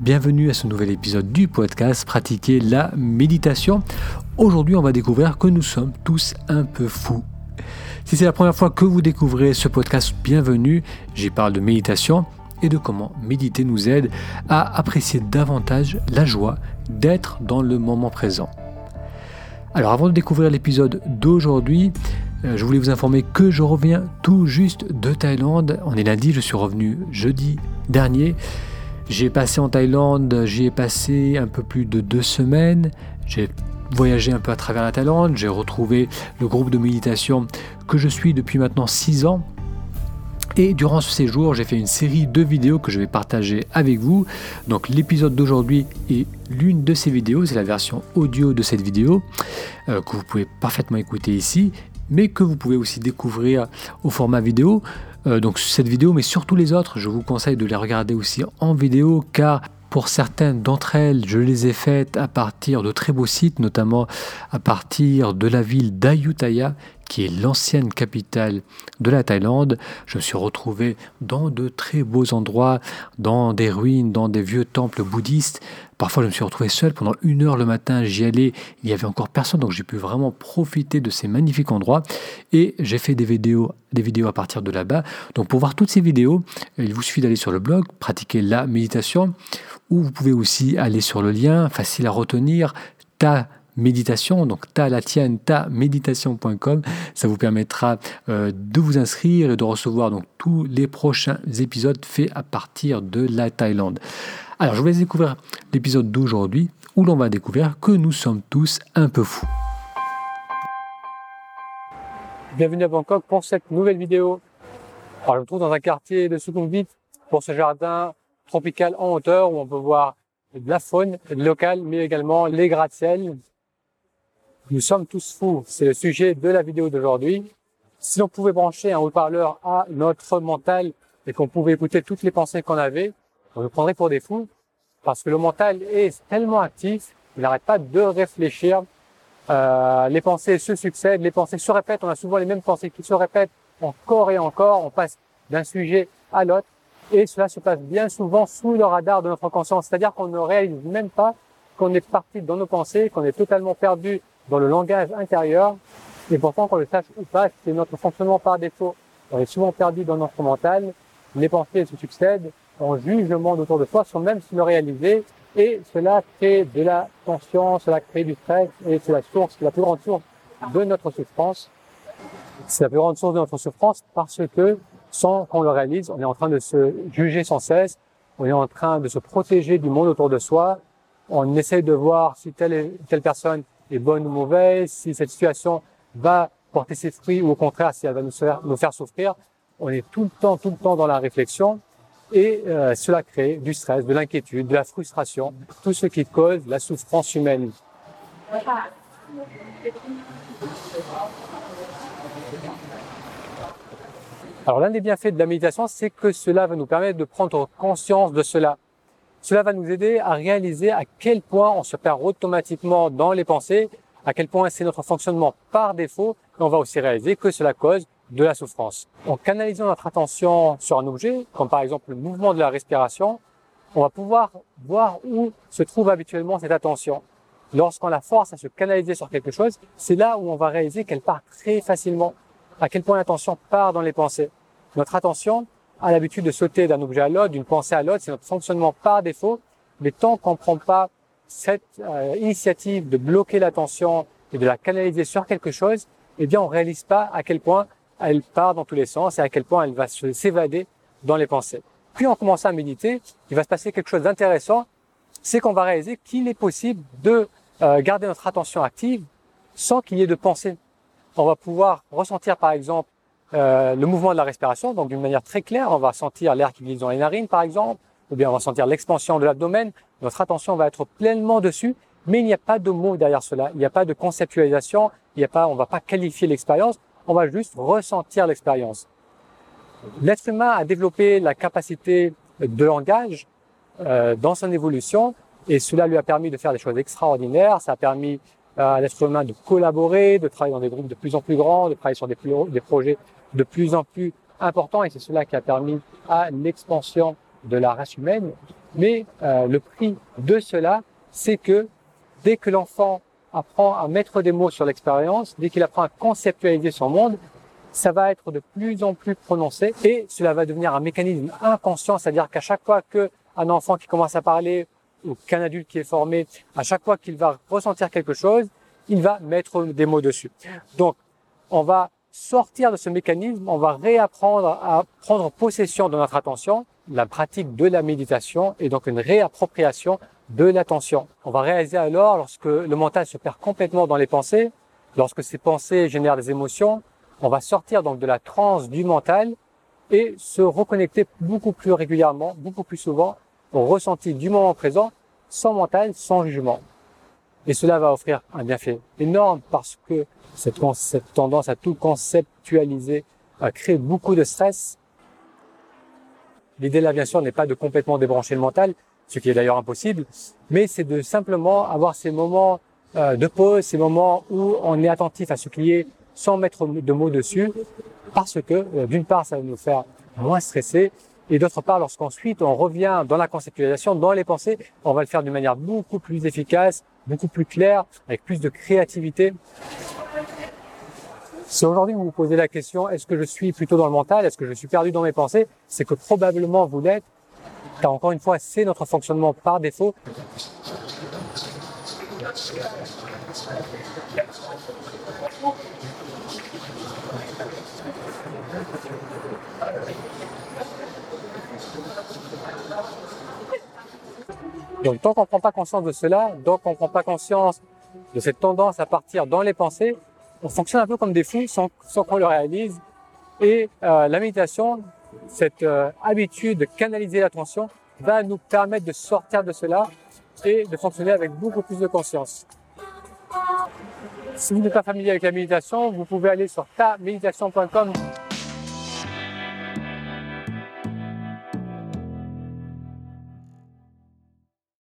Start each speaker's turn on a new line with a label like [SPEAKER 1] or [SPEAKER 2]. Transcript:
[SPEAKER 1] bienvenue à ce nouvel épisode du podcast Pratiquer la méditation. Aujourd'hui on va découvrir que nous sommes tous un peu fous. Si c'est la première fois que vous découvrez ce podcast, bienvenue, j'y parle de méditation et de comment méditer nous aide à apprécier davantage la joie d'être dans le moment présent. Alors avant de découvrir l'épisode d'aujourd'hui, euh, je voulais vous informer que je reviens tout juste de Thaïlande. On est lundi, je suis revenu jeudi dernier. J'ai passé en Thaïlande, j'y ai passé un peu plus de deux semaines. J'ai voyagé un peu à travers la Thaïlande, j'ai retrouvé le groupe de méditation que je suis depuis maintenant six ans. Et durant ce séjour, j'ai fait une série de vidéos que je vais partager avec vous. Donc l'épisode d'aujourd'hui est l'une de ces vidéos, c'est la version audio de cette vidéo euh, que vous pouvez parfaitement écouter ici mais que vous pouvez aussi découvrir au format vidéo. Euh, donc cette vidéo, mais surtout les autres, je vous conseille de les regarder aussi en vidéo car pour certaines d'entre elles, je les ai faites à partir de très beaux sites, notamment à partir de la ville d'Ayutthaya, qui est l'ancienne capitale de la Thaïlande. Je me suis retrouvé dans de très beaux endroits, dans des ruines, dans des vieux temples bouddhistes. Parfois, je me suis retrouvé seul pendant une heure le matin. J'y allais, il n'y avait encore personne, donc j'ai pu vraiment profiter de ces magnifiques endroits. Et j'ai fait des vidéos, à partir de là-bas. Donc, pour voir toutes ces vidéos, il vous suffit d'aller sur le blog, pratiquer la méditation, ou vous pouvez aussi aller sur le lien, facile à retenir, ta méditation, donc ta la tienne, ta méditation.com. Ça vous permettra euh, de vous inscrire et de recevoir donc tous les prochains épisodes faits à partir de la Thaïlande. Alors je vous laisse découvrir l'épisode d'aujourd'hui où l'on va découvrir que nous sommes tous un peu fous.
[SPEAKER 2] Bienvenue à Bangkok pour cette nouvelle vidéo. Alors je me trouve dans un quartier de Sukhumvit pour ce jardin tropical en hauteur où on peut voir de la faune locale, mais également les gratte-ciels. Nous sommes tous fous, c'est le sujet de la vidéo d'aujourd'hui. Si l'on pouvait brancher un haut-parleur à notre mental et qu'on pouvait écouter toutes les pensées qu'on avait, on nous prendrait pour des fous, parce que le mental est tellement actif, il n'arrête pas de réfléchir. Euh, les pensées se succèdent, les pensées se répètent, on a souvent les mêmes pensées qui se répètent encore et encore, on passe d'un sujet à l'autre. Et cela se passe bien souvent sous le radar de notre conscience. C'est-à-dire qu'on ne réalise même pas qu'on est parti dans nos pensées, qu'on est totalement perdu dans le langage intérieur. Et pourtant, qu'on le sache ou pas, c'est notre fonctionnement par défaut. On est souvent perdu dans notre mental. Les pensées se succèdent. On juge le monde autour de soi sans même se le réaliser. Et cela crée de la tension, cela crée du stress. Et c'est la source, la plus grande source de notre souffrance. C'est la plus grande source de notre souffrance parce que sans qu'on le réalise. On est en train de se juger sans cesse. On est en train de se protéger du monde autour de soi. On essaie de voir si telle, telle personne est bonne ou mauvaise, si cette situation va porter ses fruits ou au contraire si elle va nous faire, souffrir. On est tout le temps, tout le temps dans la réflexion et euh, cela crée du stress, de l'inquiétude, de la frustration, tout ce qui cause la souffrance humaine. Alors l'un des bienfaits de la méditation, c'est que cela va nous permettre de prendre conscience de cela. Cela va nous aider à réaliser à quel point on se perd automatiquement dans les pensées, à quel point c'est notre fonctionnement par défaut, et on va aussi réaliser que cela cause de la souffrance. En canalisant notre attention sur un objet, comme par exemple le mouvement de la respiration, on va pouvoir voir où se trouve habituellement cette attention. Lorsqu'on la force à se canaliser sur quelque chose, c'est là où on va réaliser qu'elle part très facilement à quel point l'attention part dans les pensées. Notre attention a l'habitude de sauter d'un objet à l'autre, d'une pensée à l'autre, c'est notre fonctionnement par défaut, mais tant qu'on ne prend pas cette euh, initiative de bloquer l'attention et de la canaliser sur quelque chose, eh bien on réalise pas à quel point elle part dans tous les sens et à quel point elle va s'évader dans les pensées. Puis en commençant à méditer, il va se passer quelque chose d'intéressant, c'est qu'on va réaliser qu'il est possible de euh, garder notre attention active sans qu'il y ait de pensée on va pouvoir ressentir par exemple euh, le mouvement de la respiration, donc d'une manière très claire, on va sentir l'air qui glisse dans les narines par exemple, ou bien on va sentir l'expansion de l'abdomen, notre attention va être pleinement dessus, mais il n'y a pas de mots derrière cela, il n'y a pas de conceptualisation, il n'y a pas, on va pas qualifier l'expérience, on va juste ressentir l'expérience. L'être humain a développé la capacité de langage euh, dans son évolution et cela lui a permis de faire des choses extraordinaires, ça a permis à l'être humain de collaborer, de travailler dans des groupes de plus en plus grands, de travailler sur des projets de plus en plus importants. Et c'est cela qui a permis à l'expansion de la race humaine. Mais euh, le prix de cela, c'est que dès que l'enfant apprend à mettre des mots sur l'expérience, dès qu'il apprend à conceptualiser son monde, ça va être de plus en plus prononcé et cela va devenir un mécanisme inconscient, c'est-à-dire qu'à chaque fois qu'un enfant qui commence à parler ou qu'un adulte qui est formé, à chaque fois qu'il va ressentir quelque chose, il va mettre des mots dessus. Donc, on va sortir de ce mécanisme, on va réapprendre à prendre possession de notre attention, la pratique de la méditation et donc une réappropriation de l'attention. On va réaliser alors, lorsque le mental se perd complètement dans les pensées, lorsque ces pensées génèrent des émotions, on va sortir donc de la transe du mental et se reconnecter beaucoup plus régulièrement, beaucoup plus souvent au ressenti du moment présent, sans mental, sans jugement. Et cela va offrir un bienfait énorme parce que cette, tendance à tout conceptualiser a créé beaucoup de stress. L'idée là, bien sûr, n'est pas de complètement débrancher le mental, ce qui est d'ailleurs impossible, mais c'est de simplement avoir ces moments euh, de pause, ces moments où on est attentif à ce qui est sans mettre de mots dessus, parce que euh, d'une part, ça va nous faire moins stresser, et d'autre part, lorsqu'ensuite on revient dans la conceptualisation, dans les pensées, on va le faire d'une manière beaucoup plus efficace, beaucoup plus claire, avec plus de créativité. Si aujourd'hui vous vous posez la question, est-ce que je suis plutôt dans le mental, est-ce que je suis perdu dans mes pensées, c'est que probablement vous l'êtes, car encore une fois, c'est notre fonctionnement par défaut. Donc tant qu'on ne prend pas conscience de cela, donc on ne prend pas conscience de cette tendance à partir dans les pensées, on fonctionne un peu comme des fous sans, qu'on le réalise. Et euh, la méditation, cette euh, habitude de canaliser l'attention, va nous permettre de sortir de cela et de fonctionner avec beaucoup plus de conscience. Si vous n'êtes pas familier avec la méditation, vous pouvez aller sur taméditation.com